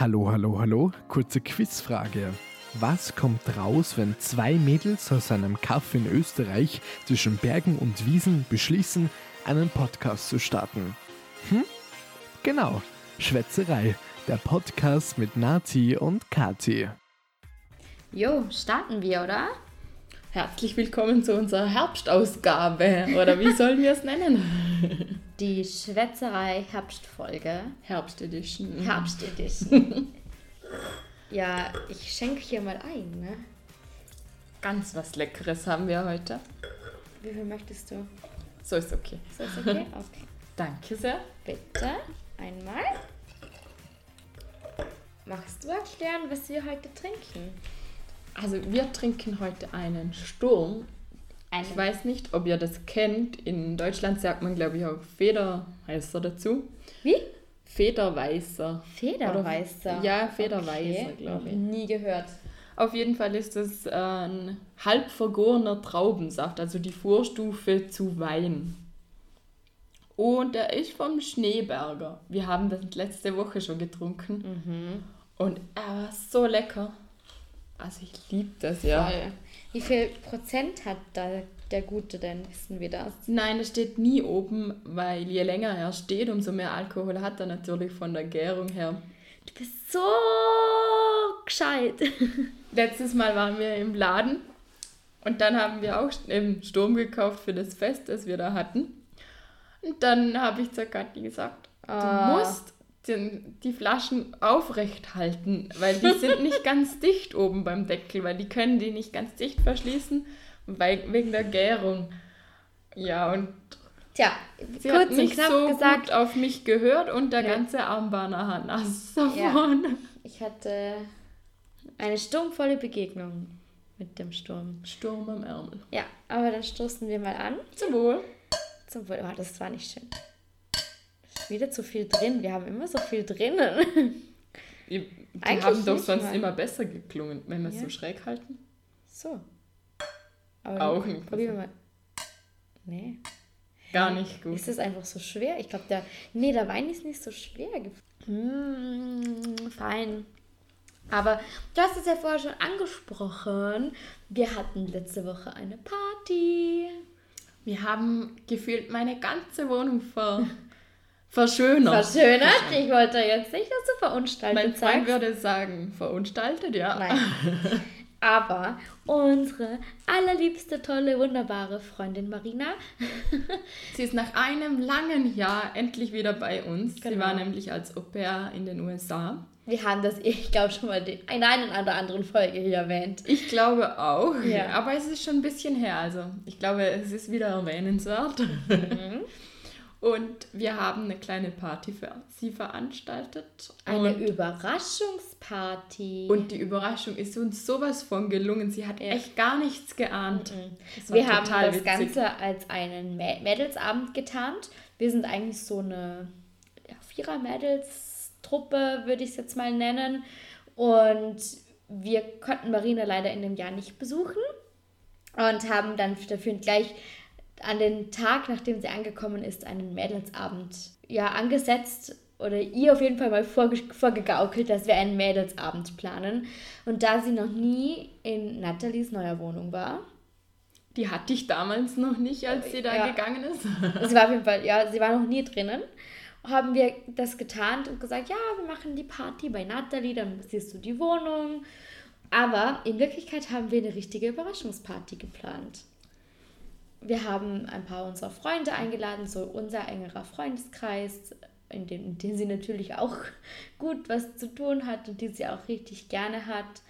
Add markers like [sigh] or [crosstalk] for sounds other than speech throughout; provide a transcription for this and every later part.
Hallo, hallo, hallo. Kurze Quizfrage. Was kommt raus, wenn zwei Mädels aus einem Kaff in Österreich zwischen Bergen und Wiesen beschließen, einen Podcast zu starten? Hm? Genau, Schwätzerei, der Podcast mit Nati und Kati. Jo, starten wir, oder? Herzlich willkommen zu unserer Herbstausgabe. Oder wie sollen wir es nennen? [laughs] Die Schwätzerei Herbstfolge. Herbstedition. Herbstedition. [laughs] ja, ich schenke hier mal ein, ne? Ganz was Leckeres haben wir heute. Wie viel möchtest du? So ist okay. So ist okay? [laughs] Okay. Danke sehr. Bitte, einmal. Magst du erklären, was wir heute trinken? Also wir trinken heute einen Sturm. Einen. Ich weiß nicht, ob ihr das kennt. In Deutschland sagt man, glaube ich, auch Federweißer dazu. Wie? Federweißer. Federweißer. Oder- ja, Federweißer, Okay, glaube ich. Nie gehört. Auf jeden Fall ist es äh, ein halb vergorener Traubensaft, also die Vorstufe zu Wein. Und der ist vom Schneeberger. Wir haben das letzte Woche schon getrunken. Mhm. Und er war so lecker. Also ich liebe das ja. Voll. Wie viel Prozent hat da der Gute denn? Wissen wir das? Nein, es steht nie oben, weil je länger er steht, umso mehr Alkohol hat er natürlich von der Gärung her. Du bist so gescheit. [laughs] Letztes Mal waren wir im Laden und dann haben wir auch im Sturm gekauft für das Fest, das wir da hatten. Und dann habe ich zur Kathi gesagt, Ah. du musst den, die Flaschen aufrecht halten, weil die sind [laughs] nicht ganz dicht oben beim Deckel, weil die können die nicht ganz dicht verschließen, weil, wegen der Gärung. Ja, und Tja, sie hat kurz und nicht knapp so gesagt, gut auf mich gehört und der Ja. ganze Arm war nachher nass davon. ich hatte eine sturmvolle Begegnung mit dem Sturm. Sturm am Ärmel. Ja, aber dann stoßen wir mal an. Zum Wohl. Zum Wohl. Oh, das war nicht schön. Wieder zu viel drin. Wir haben immer so viel drinnen. Die, Eigentlich haben doch sonst mal. immer besser geklungen, wenn wir es Ja. so schräg halten. So. Aber Auch nicht Probieren wir mal. Nee. Gar nicht gut. Ist das einfach so schwer? Ich glaube, der. Nee, der Wein ist nicht so schwer. Mm, fein. Aber du hast es ja vorher schon angesprochen. Wir hatten letzte Woche eine Party. Wir haben gefühlt meine ganze Wohnung ver [laughs] verschönert. Verschönert. Ich wollte jetzt nicht, dass du verunstaltet Mein Freund sagst. würde sagen, verunstaltet, ja. Nein. Aber unsere allerliebste, tolle, wunderbare Freundin Marina, [laughs] Sie ist nach einem langen Jahr endlich wieder bei uns. Sie Genau. war nämlich als Au pair in den USA. wir haben das, ich glaube, schon mal in einer oder anderen Folge hier erwähnt. Ich glaube auch, Ja. aber es ist schon ein bisschen her. Also ich glaube, es ist wieder erwähnenswert. Mhm. [laughs] Und wir haben eine kleine Party für sie veranstaltet. Eine und Überraschungsparty. Und die Überraschung ist uns sowas von gelungen. Sie hat Ja. echt gar nichts geahnt. War wir haben das witzig. Ganze als einen Mä- Mädelsabend getarnt. Wir sind eigentlich so eine ja, Vierer-Mädels-Truppe, würde ich es jetzt mal nennen. Und wir konnten Marina leider in dem Jahr nicht besuchen und haben dann dafür gleich an den Tag, nachdem sie angekommen ist, einen Mädelsabend ja, angesetzt oder ihr auf jeden Fall mal vorge vorgegaukelt, dass wir einen Mädelsabend planen. Und da sie noch nie in Nathalies neuer Wohnung war, Die hatte ich damals noch nicht, als sie da Ja. gegangen ist. [laughs] sie war auf jeden Fall, ja, sie war noch nie drinnen, haben wir das getarnt und gesagt, ja, wir machen die Party bei Nathalie, dann siehst du die Wohnung. Aber in Wirklichkeit haben wir eine richtige Überraschungsparty geplant. Wir haben ein paar unserer Freunde eingeladen, so unser engerer Freundeskreis, in dem, in dem sie natürlich auch [laughs] gut was zu tun hat und die sie auch richtig gerne hat.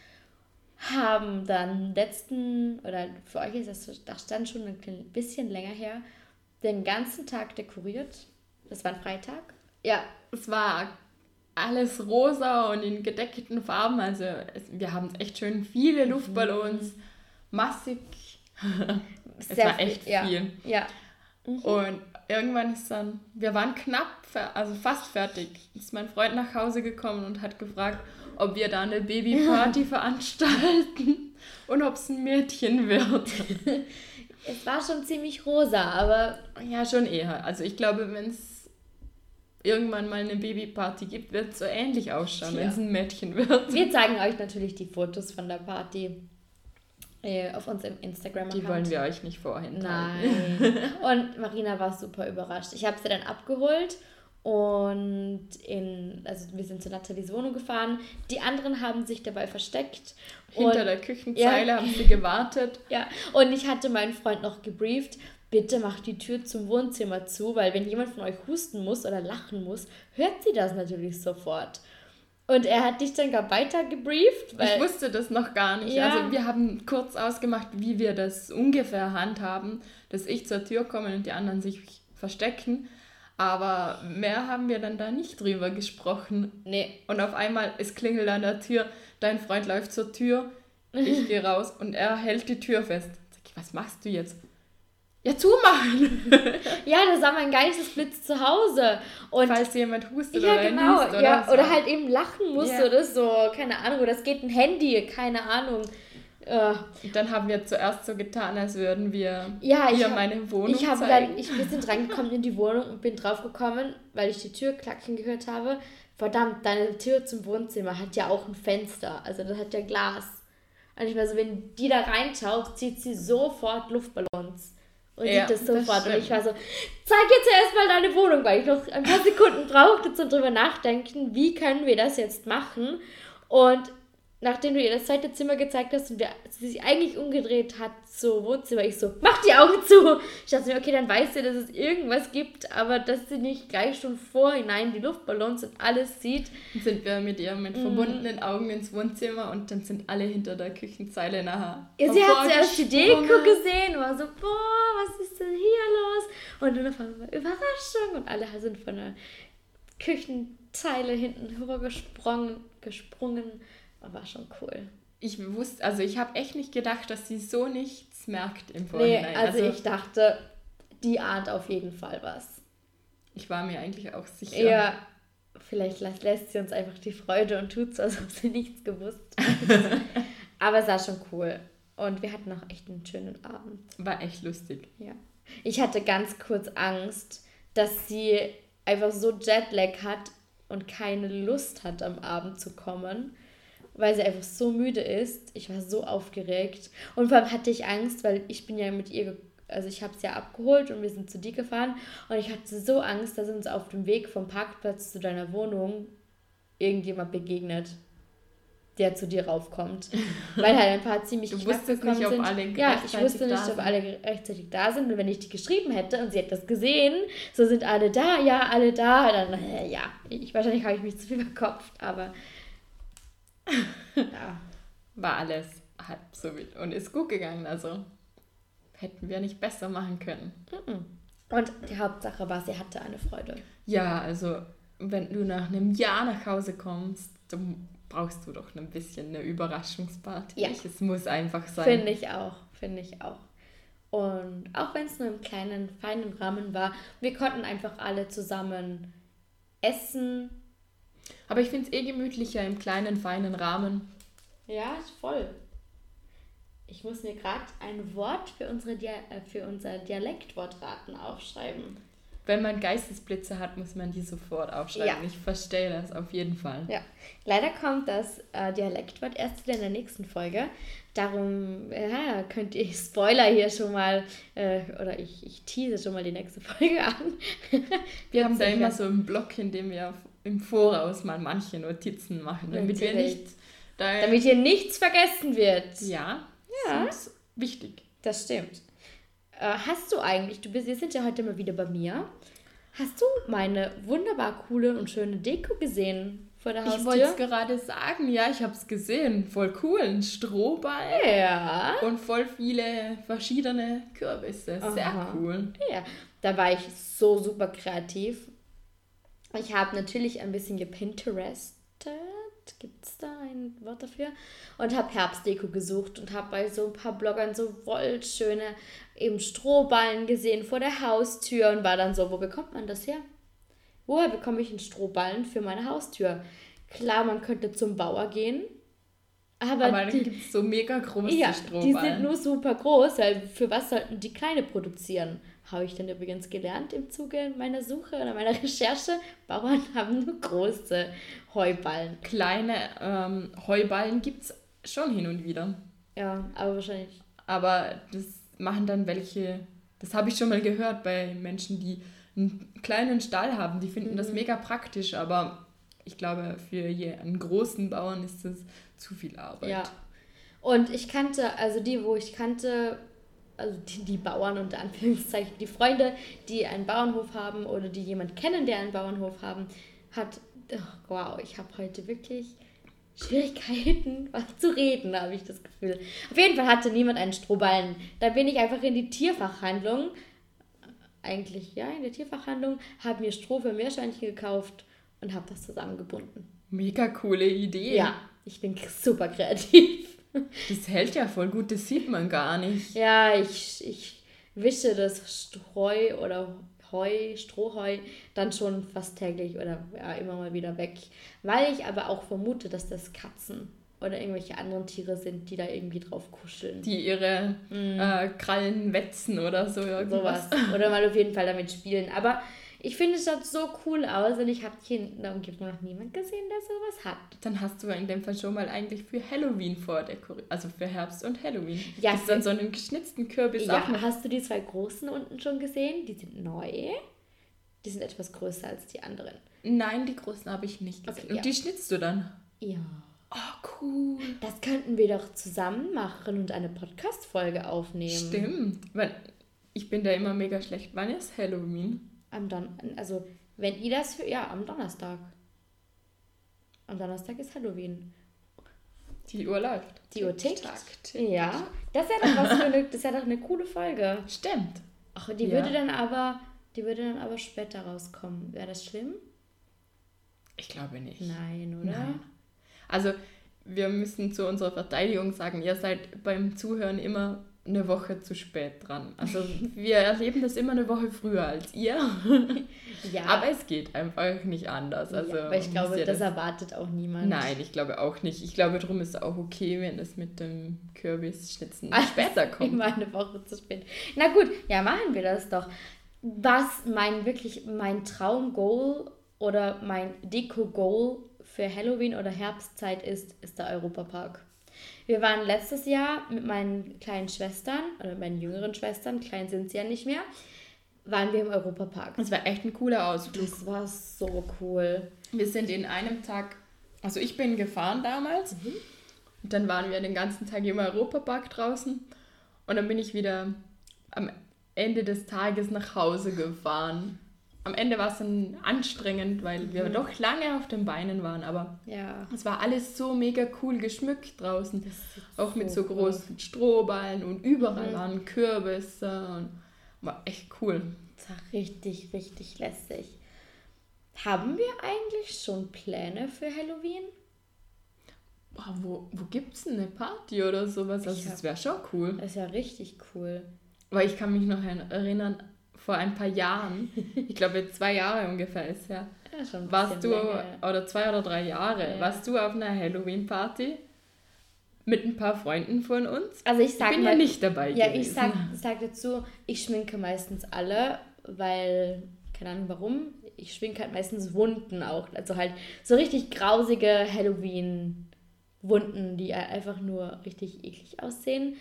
Haben dann letzten, oder für euch ist das, das stand schon ein bisschen länger her, den ganzen Tag dekoriert. Das war ein Freitag. Ja, Es war alles rosa und in gedeckten Farben. Also es, wir haben echt schön viele Luftballons, massig. [laughs] Es sehr war echt ja, viel. Ja, Und irgendwann ist dann, wir waren knapp, also fast fertig, ist mein Freund nach Hause gekommen und hat gefragt, ob wir da eine Babyparty [laughs] veranstalten und ob es ein Mädchen wird. [laughs] es war schon ziemlich rosa, aber Ja, schon eher. Also ich glaube, wenn es irgendwann mal eine Babyparty gibt, wird es so ähnlich ausschauen, Ja. wenn es ein Mädchen wird. Wir zeigen euch natürlich die Fotos von der Party auf unserem Instagram-Account. Die wollen wir euch nicht vorenthalten. Nein. [laughs] Und Marina war super überrascht. Ich habe sie dann abgeholt und in, also wir sind zu Nathalies Wohnung gefahren. Die anderen haben sich dabei versteckt. Hinter und, der Küchenzeile Ja. haben sie gewartet. [laughs] ja, und ich hatte meinen Freund noch gebrieft, bitte macht die Tür zum Wohnzimmer zu, weil wenn jemand von euch husten muss oder lachen muss, hört sie das natürlich sofort. Und er hat dich dann gar weiter gebrieft, Ich wusste das noch gar nicht. Ja. Also wir haben kurz ausgemacht, wie wir das ungefähr handhaben, dass ich zur Tür komme und die anderen sich verstecken. Aber mehr haben wir dann da nicht drüber gesprochen. nee, Und auf einmal, es klingelt an der Tür, dein Freund läuft zur Tür, ich [laughs] gehe raus und er hält die Tür fest. Sag ich, was machst du jetzt? Ja, zumachen! [laughs] ja, das war mein Geistesblitz zu Hause und Falls jemand hustet Ja, oder genau. niest oder ja, so. oder halt eben lachen musste Ja. oder so. Keine Ahnung. Oder es geht ein Handy, keine Ahnung. Äh, dann haben wir zuerst so getan, als würden wir Ja, ich ihr hab- meine Wohnung ich habe zeigen. dann, ich, wir sind reingekommen in die Wohnung und bin draufgekommen, weil ich die Tür klacken gehört habe. Verdammt, deine Tür zum Wohnzimmer hat ja auch ein Fenster. Also das hat ja Glas. Und ich war so, wenn die da reinschaut, zieht sie sofort Luftballons. Und Ja, sieht das das sofort. und ich war so, zeig jetzt erstmal deine Wohnung, weil ich noch ein paar Sekunden brauchte zum drüber nachdenken, wie können wir das jetzt machen. Und nachdem du ihr das zweite Zimmer gezeigt hast und wir, sie sich eigentlich umgedreht hat zum Wohnzimmer, ich so, mach die Augen zu. Ich dachte mir, okay, dann weiß sie, dass es irgendwas gibt, aber dass sie nicht gleich schon vorhinein die Luftballons und alles sieht. Dann sind wir mit ihr mit verbundenen Augen ins Wohnzimmer und dann sind alle hinter der Küchenzeile nachher. Ja, sie hat zuerst die Deko gesehen und war so, boah, was ist denn hier los? Und dann auf einmal Überraschung und alle sind von der Küchenzeile hinten rübergesprungen, gesprungen. War schon cool. Ich wusste, also ich habe echt nicht gedacht, dass sie so nichts merkt im Nee, Vorhinein. also, ich dachte, die ahnt auf jeden Fall was. ich war mir eigentlich auch sicher. Ja, vielleicht lässt, lässt sie uns einfach die Freude und tut so, als ob sie nichts gewusst hat. [laughs] Aber es war schon cool. Und wir hatten auch echt einen schönen Abend. War echt lustig. Ja. Ich hatte ganz kurz Angst, dass sie einfach so Jetlag hat und keine Lust hat, am Abend zu kommen, weil sie einfach so müde ist. Ich war so aufgeregt. Und vor allem hatte ich Angst, weil ich bin ja mit ihr, also ich habe sie ja abgeholt und wir sind zu dir gefahren. Und ich hatte so Angst, dass uns auf dem Weg vom Parkplatz zu deiner Wohnung irgendjemand begegnet, der zu dir raufkommt. [laughs] Weil halt ein paar ziemlich Du knapp wusstest gekommen nicht, ob sind. alle Ja, ich wusste nicht, ob alle rechtzeitig da sind. Und wenn ich die geschrieben hätte und sie hätte das gesehen, so sind alle da, ja, alle da, dann, äh, ja, ich, wahrscheinlich habe ich mich zu viel verkopft, aber [laughs] ja. War alles halb so wild und ist gut gegangen. Also hätten wir nicht besser machen können. Und die Hauptsache war, sie hatte eine Freude. Ja, also wenn du nach einem Jahr nach Hause kommst, dann brauchst du doch ein bisschen eine Überraschungsparty. Ja. Es muss einfach sein. Finde ich auch, finde ich auch. Und auch wenn es nur im kleinen, feinen Rahmen war, wir konnten einfach alle zusammen essen. Aber ich finde es eh gemütlicher im kleinen, feinen Rahmen. Ja, ist voll. Ich muss mir gerade ein Wort für, unsere Dia äh, für unser Dialektwortraten aufschreiben. Wenn man Geistesblitze hat, muss man die sofort aufschreiben. Ja. Ich verstehe das auf jeden Fall. Ja, leider kommt das äh, Dialektwort erst wieder in der nächsten Folge. Darum ja, könnt ihr [laughs] Spoiler hier schon mal, äh, oder ich, ich tease schon mal die nächste [laughs] Folge an. Wir haben da immer so einen Block, in dem wir im Voraus mal manche Notizen machen, damit wir Natürlich. nicht da Damit hier nichts vergessen wird. ja, Ja. das ist wichtig. Das stimmt. Äh, hast du eigentlich, du bist, wir sind ja heute mal wieder bei mir. Hast du meine wunderbar coole und schöne Deko gesehen vor der Ich wollte es Haustür? gerade sagen, ja, ich habe es gesehen. Voll cool, ein Strohball Ja. und voll viele verschiedene Kürbisse. Sehr Aha. cool. Ja, da war ich so super kreativ. Ich habe natürlich ein bisschen gepinterestet. Gibt es da ein Wort dafür? Und habe Herbstdeko gesucht und habe bei so ein paar Bloggern so wollschöne eben Strohballen gesehen vor der Haustür und war dann so, wo bekommt man das her? Woher bekomme ich einen Strohballen für meine Haustür? Klar, man könnte zum Bauer gehen, aber, Aber dann die, gibt es so mega große ja, Strohballen. die sind nur super groß, weil für was sollten die kleine produzieren? Habe ich dann übrigens gelernt im Zuge meiner Suche oder meiner Recherche. Bauern [laughs] haben nur große Heuballen. Kleine ähm, Heuballen gibt es schon hin und wieder. Ja, aber wahrscheinlich. Aber das machen dann welche, das habe ich schon mal gehört bei Menschen, die einen kleinen Stall haben. Die finden das mega praktisch, aber ich glaube, für einen großen Bauern ist das zu viel Arbeit. Ja. Und ich kannte, also die, wo ich kannte, also die, die Bauern unter Anführungszeichen, die Freunde, die einen Bauernhof haben oder die jemand kennen, der einen Bauernhof haben, hat, oh, wow, ich habe heute wirklich Schwierigkeiten, [laughs] was zu reden, habe ich das Gefühl. Auf jeden Fall hatte niemand einen Strohballen. Da bin ich einfach in die Tierfachhandlung, eigentlich ja, in der Tierfachhandlung, habe mir Stroh für Meerschweinchen gekauft und habe das zusammengebunden. Mega coole Idee. Ja, ich bin super kreativ. Das hält ja voll gut, das sieht man gar nicht. Ja, ich, ich wische das Streu oder Heu, Strohheu dann schon fast täglich oder ja, immer mal wieder weg. Weil ich aber auch vermute, dass das Katzen oder irgendwelche anderen Tiere sind, die da irgendwie drauf kuscheln. Die ihre äh, Krallen wetzen oder so irgendwas. Sowas. Oder mal auf jeden Fall damit spielen. Aber ich finde, es schaut so cool aus und ich habe hier in der Umgebung noch niemand gesehen, der sowas hat. Dann hast du in dem Fall schon mal eigentlich für Halloween vordekoriert. Also für Herbst und Halloween. Ja, Ist dann so einen geschnitzten Kürbis Ja, auch hast du die zwei großen unten schon gesehen? Die sind neu. Die sind etwas größer als die anderen. Nein, die großen habe ich nicht gesehen. Okay, und ja. die schnitzt du dann? Ja. Oh, cool. Das könnten wir doch zusammen machen und eine Podcast-Folge aufnehmen. Stimmt. Weil ich bin da immer mega schlecht. Wann ist Halloween? Am Don also, wenn ihr das für. Ja, am Donnerstag. Am Donnerstag ist Halloween. Die Uhr läuft. Die Uhr tickt. Ja. Das ist ja doch was für eine, das ist ja doch eine coole Folge. Stimmt. Ach, die Ja. würde dann aber. Die würde dann aber später rauskommen. Wäre das schlimm? Ich glaube nicht. Nein, oder? Nein. Also, wir müssen zu unserer Verteidigung sagen, ihr seid beim Zuhören immer eine Woche zu spät dran. Also, wir erleben das immer eine Woche früher als ihr. [laughs] Ja. Aber es geht einfach nicht anders. Also, ja, aber ich glaube, müsst ihr das, erwartet auch niemand. Nein, ich glaube auch nicht. Ich glaube, darum ist es auch okay, wenn es mit dem Kürbisschnitzen Also, [laughs] später kommt. Immer eine Woche zu spät. Na gut, ja, machen wir das doch. Was mein wirklich mein Traum-Goal oder mein Deko-Goal für Halloween oder Herbstzeit ist, ist der Europapark. Wir waren letztes Jahr mit meinen kleinen Schwestern oder meinen jüngeren Schwestern, klein sind sie ja nicht mehr, waren wir im Europapark. Das war echt ein cooler Ausflug. Das war so cool. Wir sind in einem Tag, also ich bin gefahren damals. Und dann waren wir den ganzen Tag im Europapark draußen. Und dann bin ich wieder am Ende des Tages nach Hause gefahren. Am Ende war es dann anstrengend, weil wir doch lange auf den Beinen waren. Aber Ja. es war alles so mega cool geschmückt draußen. Auch mit so so cool großen Strohballen und überall Mhm. waren Kürbisse. Und war echt cool. Das war richtig, richtig lässig. Haben wir eigentlich schon Pläne für Halloween? Boah, wo, wo gibt es eine Party oder sowas? Also, Ich das hab- wäre schon cool. Das ist ja richtig cool. Weil ich kann mich noch erinnern, vor ein paar Jahren, ich glaube zwei Jahre ungefähr ist her, Ja, schon warst du, länger. oder zwei oder drei Jahre, Ja. warst du auf einer Halloween-Party mit ein paar Freunden von uns? Also ich Ich sag bin mal, ja nicht dabei ja, gewesen. ich sag, sag dazu, ich schminke meistens alle, weil, keine Ahnung warum, ich schminke halt meistens Wunden auch. Also halt so richtig grausige Halloween-Wunden, die einfach nur richtig eklig aussehen,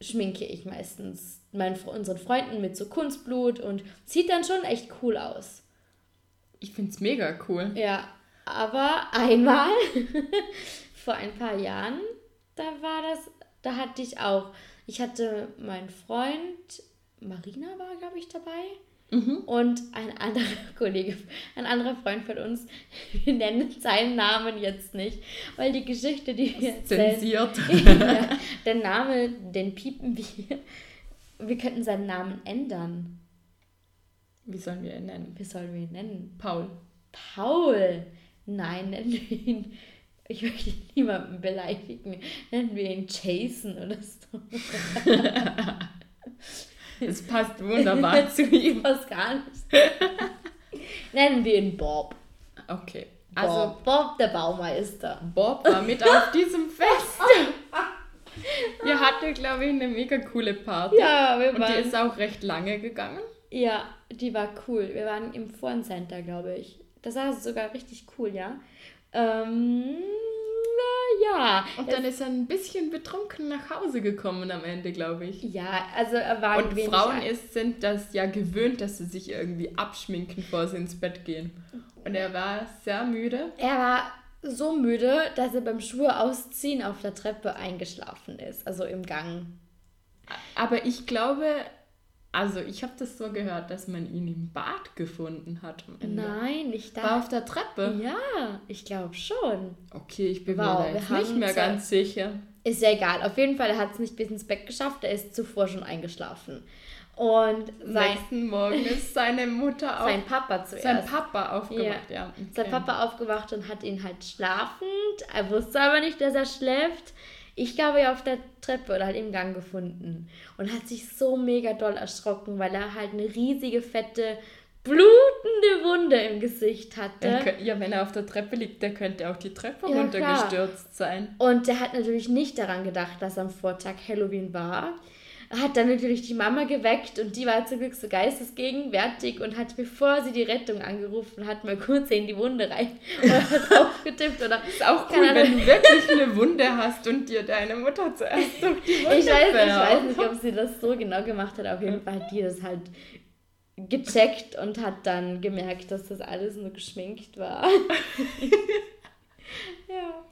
schminke ich meistens meinen, unseren Freunden mit so Kunstblut und sieht dann schon echt cool aus. Ich finde es mega cool. Ja, aber einmal [laughs] vor ein paar Jahren, da war das, da hatte ich auch, ich hatte meinen Freund, Marina war, glaube ich, dabei. Und ein anderer [laughs] Kollege, ein anderer Freund von uns, [laughs] wir nennen seinen Namen jetzt nicht, weil die Geschichte, die wir Zensiert. [laughs] ja, der Name, den piepen wir. Wir könnten seinen Namen ändern. Wie sollen wir ihn nennen? Wie sollen wir ihn nennen? Paul. Paul. Nein, nennen wir ihn. Ich möchte niemanden beleidigen. Nennen wir ihn Jason oder so. Es passt wunderbar [laughs] zu ihm. Was gar nicht. Nennen wir ihn Bob. Okay. Also Bob, Bob der Baumeister. Bob war mit auf diesem Fest. [laughs] Ihr hattet, glaube ich, eine mega coole Party. Ja, wir Und die waren. ist auch recht lange gegangen. Ja, die war cool. Wir waren im Foreign Center, glaube ich. Das war sogar richtig cool, ja. Ähm, ja. Und dann ist er ein bisschen betrunken nach Hause gekommen am Ende, glaube ich. Ja, also er war Und Frauen ist, sind das ja gewöhnt, dass sie sich irgendwie abschminken, bevor sie ins Bett gehen. Und er war sehr müde. Er war so müde, dass er beim Schuhe ausziehen auf der Treppe eingeschlafen ist, also im Gang. Aber ich glaube, also ich habe das so gehört, dass man ihn im Bad gefunden hat. Nein, nicht War da. auf der Treppe? Ja, ich glaube schon. Okay, ich bin Wow, mir da nicht mehr ganz sicher. Ist ja egal. Auf jeden Fall, er hat es nicht bis ins Bett geschafft. Er ist zuvor schon eingeschlafen. Und sein, nächsten Morgen [laughs] ist seine Mutter auf, sein Papa zuerst. sein Papa aufgewacht. Ja. Der okay. Papa aufgewacht und hat ihn halt schlafend. Er wusste aber nicht, dass er schläft. Ich glaube, ja auf der Treppe oder halt im Gang gefunden. Und hat sich so mega doll erschrocken, weil er halt eine riesige, fette, blutende Wunde im Gesicht hatte. Ja, wenn er auf der Treppe liegt, der könnte auch die Treppe Ja, runtergestürzt sein. Und der hat natürlich nicht daran gedacht, dass am Vortag Halloween war. Hat dann natürlich die Mama geweckt und die war zum Glück so geistesgegenwärtig und hat, bevor sie die Rettung angerufen hat, mal kurz in die Wunde rein [laughs] und hat [laughs] aufgetippt oder Ist auch cool, wenn du wirklich eine Wunde hast und dir deine Mutter zuerst durch die Wunde Ich weiß, ich weiß nicht, ob sie das so genau gemacht hat. Auf jeden Fall hat die das halt gecheckt und hat dann gemerkt, dass das alles nur geschminkt war. [laughs] ja.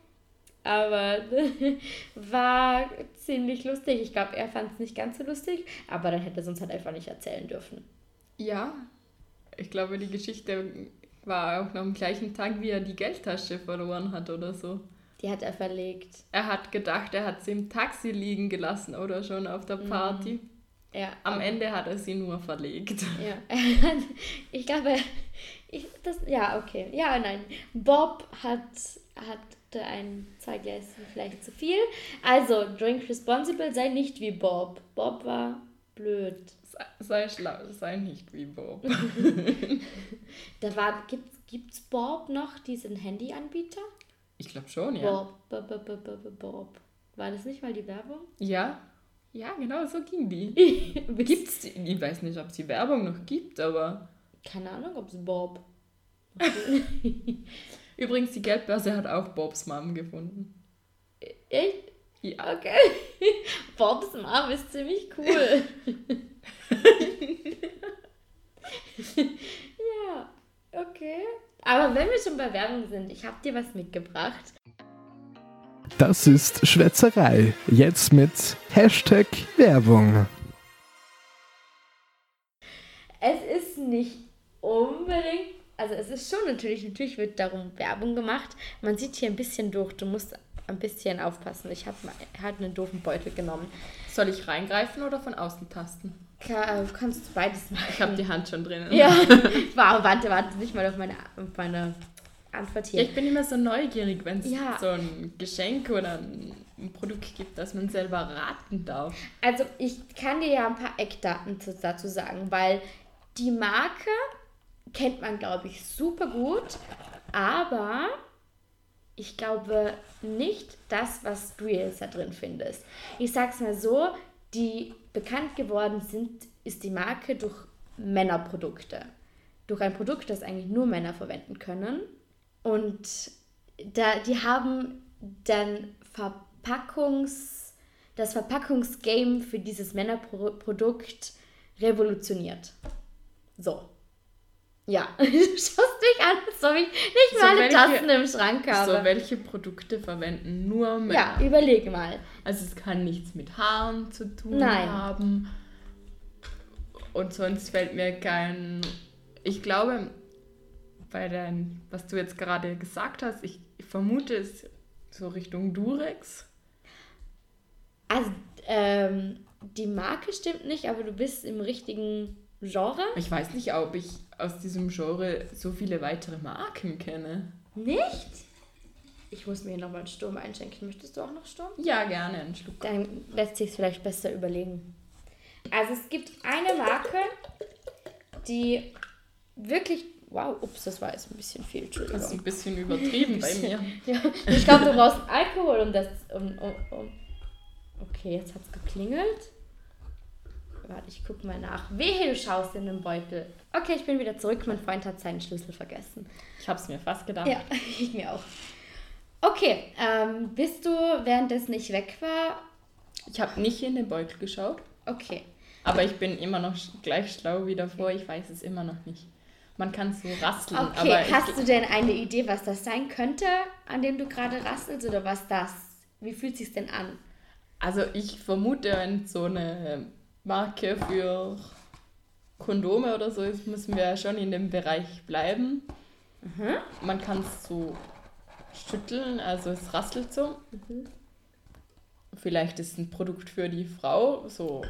Aber [laughs] war ziemlich lustig. Ich glaube, er fand es nicht ganz so lustig, aber dann hätte er es uns halt einfach nicht erzählen dürfen. Ja, ich glaube, die Geschichte war auch noch am gleichen Tag, wie er die Geldtasche verloren hat oder so. Die hat er verlegt. Er hat gedacht, er hat sie im Taxi liegen gelassen oder schon auf der Party. Ja. Am Ende hat er sie nur verlegt. Ja. [laughs] ich glaube, ich, das, ja, okay. Ja, nein. Bob hat, hatte ein zwei Gläschen vielleicht zu viel. Also, drink responsible, sei nicht wie Bob. Bob war blöd. Sei, schlau, sei nicht wie Bob. [laughs] [laughs] Da war, gibt's, gibt's Bob noch, diesen Handyanbieter? Ich glaube schon, ja. Bob, Bob, Bob, Bob. War das nicht mal die Werbung? Ja? Ja, genau, so ging die. [laughs] Gibt's? Gibt's die? Ich weiß nicht, ob es die Werbung noch gibt, aber. Keine Ahnung, ob es Bob. Übrigens, die Geldbörse hat auch Bobs Mom gefunden. Echt? Ja. Okay. [laughs] Bobs Mom ist ziemlich cool. [laughs] ja, okay. Aber wenn wir schon bei Werbung sind, ich habe dir was mitgebracht. Das ist Schwätzerei. Jetzt mit Hashtag Werbung. Es ist nicht unbedingt, also es ist schon natürlich, natürlich wird darum Werbung gemacht. Man sieht hier ein bisschen durch, du musst ein bisschen aufpassen. Ich habe halt einen doofen Beutel genommen. Soll ich reingreifen oder von außen tasten? Ka- Kannst du beides machen. Ich habe die Hand schon drinnen. Ja, [laughs] wow, warte, warte nicht mal auf meine, auf meine Antwort Ja, hier. ich bin immer so neugierig, wenn es Ja. so ein Geschenk oder ein, ein Produkt gibt, das man selber raten darf. Also ich kann dir ja ein paar Eckdaten zu- dazu sagen, weil die Marke kennt man, glaube ich, super gut, aber ich glaube nicht das, was du jetzt da drin findest. Ich sag's mal so, die bekannt geworden sind, ist die Marke durch Männerprodukte. Durch ein Produkt, das eigentlich nur Männer verwenden können. Und da, die haben dann Verpackungs, das Verpackungsgame für dieses Männerprodukt revolutioniert. So. Ja, du [laughs] schaust mich an, als ob ich nicht So mal alle welche- Tassen im Schrank habe. So, welche Produkte verwenden nur Männer? ja, überlege mal. Also es kann nichts mit Haaren zu tun Nein. haben. Und sonst fällt mir kein... Ich glaube, bei deinem, was du jetzt gerade gesagt hast, ich vermute es so Richtung Durex. Also, ähm, die Marke stimmt nicht, aber du bist im richtigen Genre. Ich weiß nicht, ob ich aus diesem Genre so viele weitere Marken kenne. Nicht? Ich muss mir nochmal einen Sturm einschenken. Möchtest du auch noch Sturm? Ja, gerne einen Schluck. Dann lässt sich vielleicht besser überlegen. Also es gibt eine Marke, die wirklich. Wow, ups, das war jetzt ein bisschen viel, Das ist Entschuldigung. ein bisschen übertrieben bei mir. [laughs] Ja, ich glaube, du brauchst Alkohol, um das, um, um, um, Okay, jetzt hat's geklingelt. Warte, ich guck mal nach. Wehe, du schaust in den Beutel. Okay, ich bin wieder zurück. Mein Freund hat seinen Schlüssel vergessen. Ich habe es mir fast gedacht. Ja, [laughs] ich mir auch. Okay, ähm, bist du, währenddessen ich weg war? Ich habe nicht in den Beutel geschaut, Okay. aber ich bin immer noch gleich schlau wie davor. Ich weiß es immer noch nicht. Man kann so rasteln, Okay, aber hast du denn eine Idee, was das sein könnte, an dem du gerade rastelst oder was das? Wie fühlt sich's denn an? also ich vermute, wenn so eine Marke für Kondome oder so ist, müssen wir ja schon in dem Bereich bleiben. Mhm. Man kann es so schütteln, also es rastelt so. Mhm. Vielleicht ist ein Produkt für die Frau, so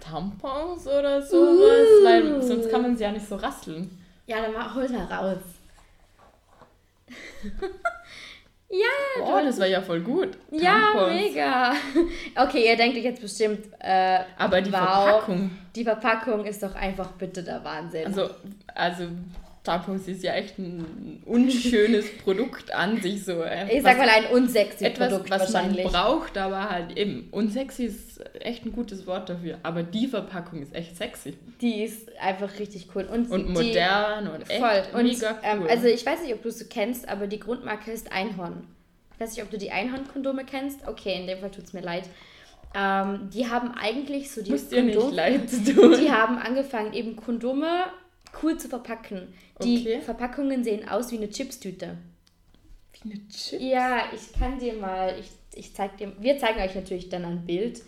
Tampons oder sowas, weil sonst kann man sie ja nicht so rasteln. Ja, dann mach, hol's mal raus. [laughs] Oh, das war ja voll gut. Ja, Tampons. mega. [laughs] Okay, ihr denkt euch jetzt bestimmt, äh, Aber die wow, Verpackung, Die Verpackung ist doch einfach bitte der Wahnsinn. also, also Tampons ist ja echt ein unschönes [laughs] Produkt an sich so. äh, ich sag mal ein unsexy etwas, Produkt was man wahrscheinlich. braucht, aber halt eben unsexy ist echt ein gutes Wort dafür. Aber die Verpackung ist echt sexy Die ist einfach richtig cool. Und, und die, modern und echt Voll. Und mega cool. ähm, also ich weiß nicht, ob du es kennst, aber die Grundmarke ist Einhorn. Ich weiß nicht, ob du die Einhorn-Kondome kennst. Okay, in dem Fall tut es mir leid. Ähm, die haben eigentlich so die Muss dir nicht Kondom- leid tun. Die haben angefangen, eben Kondome cool zu verpacken. Die Okay. Verpackungen sehen aus wie eine Chipstüte. Wie eine Chip. Ja, ich kann dir mal, ich, ich zeig dir, wir zeigen euch natürlich dann ein Bild.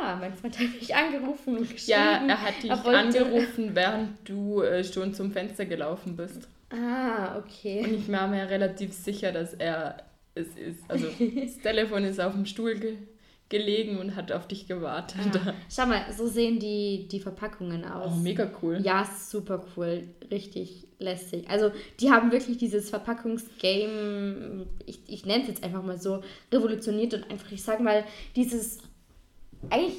Ah, mein Freund hat mich angerufen und geschrieben. Ja, er hat dich er angerufen, während du äh, schon zum Fenster gelaufen bist. Ah, okay. Und ich war mir relativ sicher, dass er es ist. Also [laughs] das Telefon ist auf dem Stuhl gelegen und hat auf dich gewartet. Ja. [laughs] Schau mal, so sehen die, die Verpackungen Oh, aus. mega cool. Ja, super cool. Richtig lässig. Also, die haben wirklich dieses Verpackungsgame, ich, ich nenne es jetzt einfach mal so, revolutioniert und einfach, ich sag mal, dieses. Eigentlich,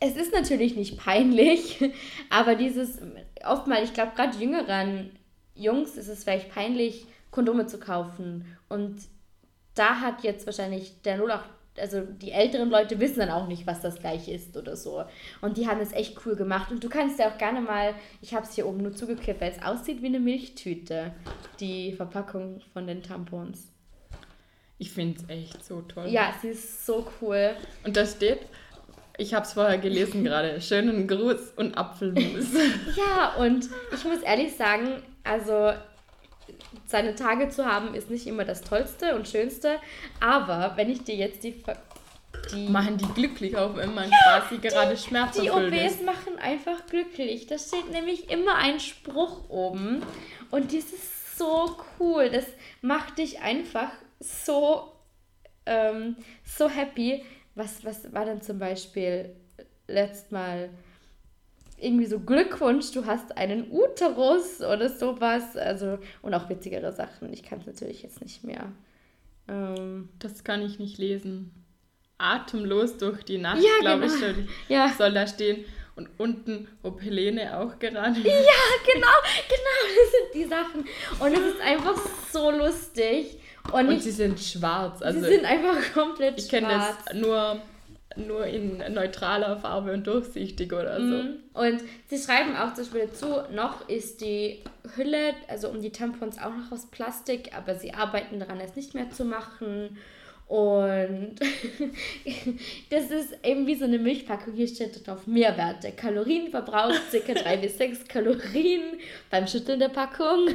es ist natürlich nicht peinlich, [laughs] aber dieses, oftmals, ich glaube, gerade jüngeren Jungs ist es vielleicht peinlich, Kondome zu kaufen. Und da hat jetzt wahrscheinlich der 08, also die älteren Leute wissen dann auch nicht, was das gleich ist oder so. Und die haben es echt cool gemacht. Und du kannst ja auch gerne mal, ich habe es hier oben nur zugekippt, weil es aussieht wie eine Milchtüte, die Verpackung von den Tampons. Ich finde es echt so toll. Ja, sie ist so cool. Und da steht, ich habe es vorher gelesen [laughs] gerade, schönen Gruß und Apfelmus. Ja, und ich muss ehrlich sagen, also seine Tage zu haben ist nicht immer das Tollste und Schönste, aber wenn ich dir jetzt die, die, Machen die glücklich, auch wenn man quasi gerade die schmerzerfüllt OBs ist. machen einfach glücklich. Da steht nämlich immer ein Spruch oben und das ist so cool. Das macht dich einfach so, ähm, so happy. Was, was war denn zum Beispiel letzt Mal irgendwie so Glückwunsch, du hast einen Uterus oder sowas. Also, und auch witzigere Sachen. Ich kann es natürlich jetzt nicht mehr. Ähm, Das kann ich nicht lesen. Atemlos durch die Nacht, Ja, glaube ich, genau. soll, ja, soll da stehen. Und unten, ob Helene auch gerade. genau, genau, [laughs] das sind die Sachen. Und es ist einfach so lustig. Und, Und ich, sie sind schwarz. sie Also sind einfach komplett ich kenne schwarz. das nur, nur in neutraler Farbe und durchsichtig oder so. Mhm. Und sie schreiben auch zum Beispiel dazu, noch ist die Hülle, also um die Tampons auch noch aus Plastik, aber sie arbeiten daran, es nicht mehr zu machen. Und [laughs] das ist eben wie so eine Milchpackung. Hier steht drauf Mehrwerte. Kalorienverbrauch ca. 3 [laughs] bis 6 Kalorien beim Schütteln der Packung.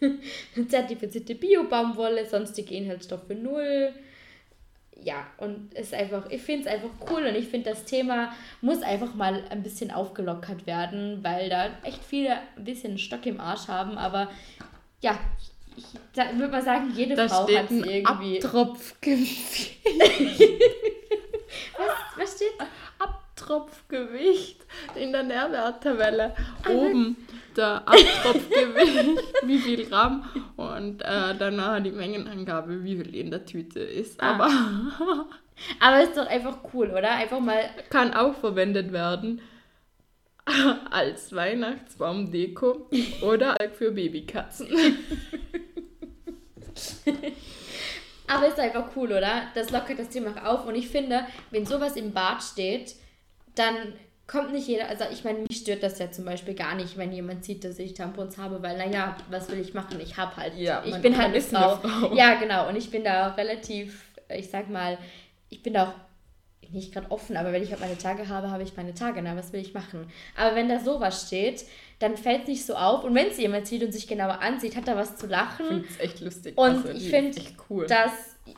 [laughs] Zertifizierte Bio-Baumwolle, sonstige Inhaltsstoffe null. Ja, und es ist einfach, ich finde es einfach cool und ich finde, das Thema muss einfach mal ein bisschen aufgelockert werden, weil da echt viele ein bisschen einen Stock im Arsch haben, aber ja, ich würde mal sagen, jede Da Frau hat es irgendwie. Abtropfgewicht. Was, was steht? Abtropfgewicht in der Nährwerttabelle. Oben der Abtropfgewicht, [laughs] wie viel Gramm und äh, danach die Mengenangabe, wie viel in der Tüte ist. Ah. Aber [laughs] Aber ist doch einfach cool, oder? Einfach mal kann auch verwendet werden [laughs] als Weihnachtsbaumdeko oder für Babykatzen. Aber ist einfach cool, oder? Das lockert das Thema auf. Und ich finde, wenn sowas im Bad steht, dann kommt nicht jeder, also ich meine, mich stört das ja zum Beispiel gar nicht, wenn jemand sieht, dass ich Tampons habe, weil naja, was will ich machen? Ich habe halt, Ja, ich bin halt eine Frau. Ja, genau. Und ich bin da auch relativ, ich sag mal, ich bin da auch nicht gerade offen, aber wenn ich halt meine Tage habe, habe ich meine Tage. Na, was will ich machen? Aber wenn da sowas steht, dann fällt es nicht so auf. Und wenn es jemand sieht und sich genauer ansieht, hat er was zu lachen. Ich finde es echt lustig. Und Also, ich finde, cool. dass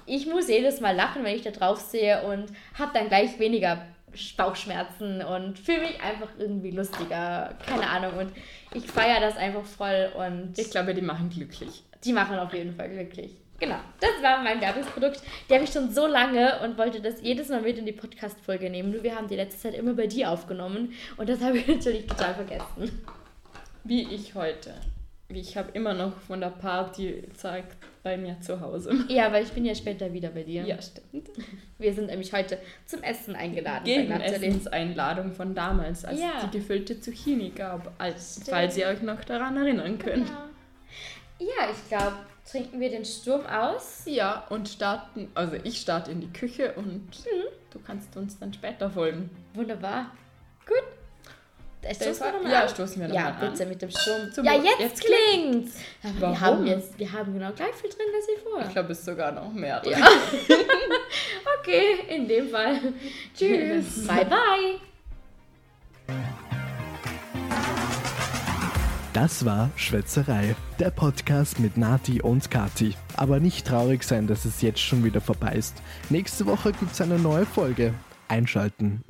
ich muss jedes Mal lachen, wenn ich da drauf sehe und habe dann gleich weniger Bauchschmerzen und fühle mich einfach irgendwie lustiger. Keine Ahnung. Und ich feiere das einfach voll und ich glaube, die machen glücklich. die machen auf jeden Fall glücklich. Genau, das war mein Werbungsprodukt. Die habe ich schon so lange und wollte das jedes Mal mit in die Podcast-Folge nehmen. Nur wir haben die letzte Zeit immer bei dir aufgenommen und das habe ich [laughs] natürlich total vergessen. Wie ich heute. Ich habe immer noch von der Party gezeigt bei mir zu Hause. Ja, aber ich bin ja später wieder bei dir. Ja, stimmt. Wir sind nämlich heute zum Essen eingeladen Gegen. Essenseinladung von damals, als Ja. es die gefüllte Zucchini gab. Als, Stimmt. falls ihr euch noch daran erinnern könnt. Genau. Ja, ich glaube, trinken wir den Sturm aus. Ja, und starten, also ich starte in die Küche und Mhm. du kannst uns dann später folgen. Wunderbar. Gut. Da stoßen wir nochmal Ja, an. stoßen wir Ja, nochmal an. bitte mit dem Sturm. Zum- ja, jetzt, jetzt klingt's. Aber wir Warum? haben jetzt, wir haben genau gleich viel drin, als wie vorher. Ich glaube, es ist sogar noch mehr. drin. Ja. [laughs] okay, in dem Fall. Tschüss. [laughs] bye, bye. Das war Schwätzerei, der Podcast mit Nati und Kati. Aber nicht traurig sein, dass es jetzt schon wieder vorbei ist. Nächste Woche gibt's eine neue Folge. Einschalten.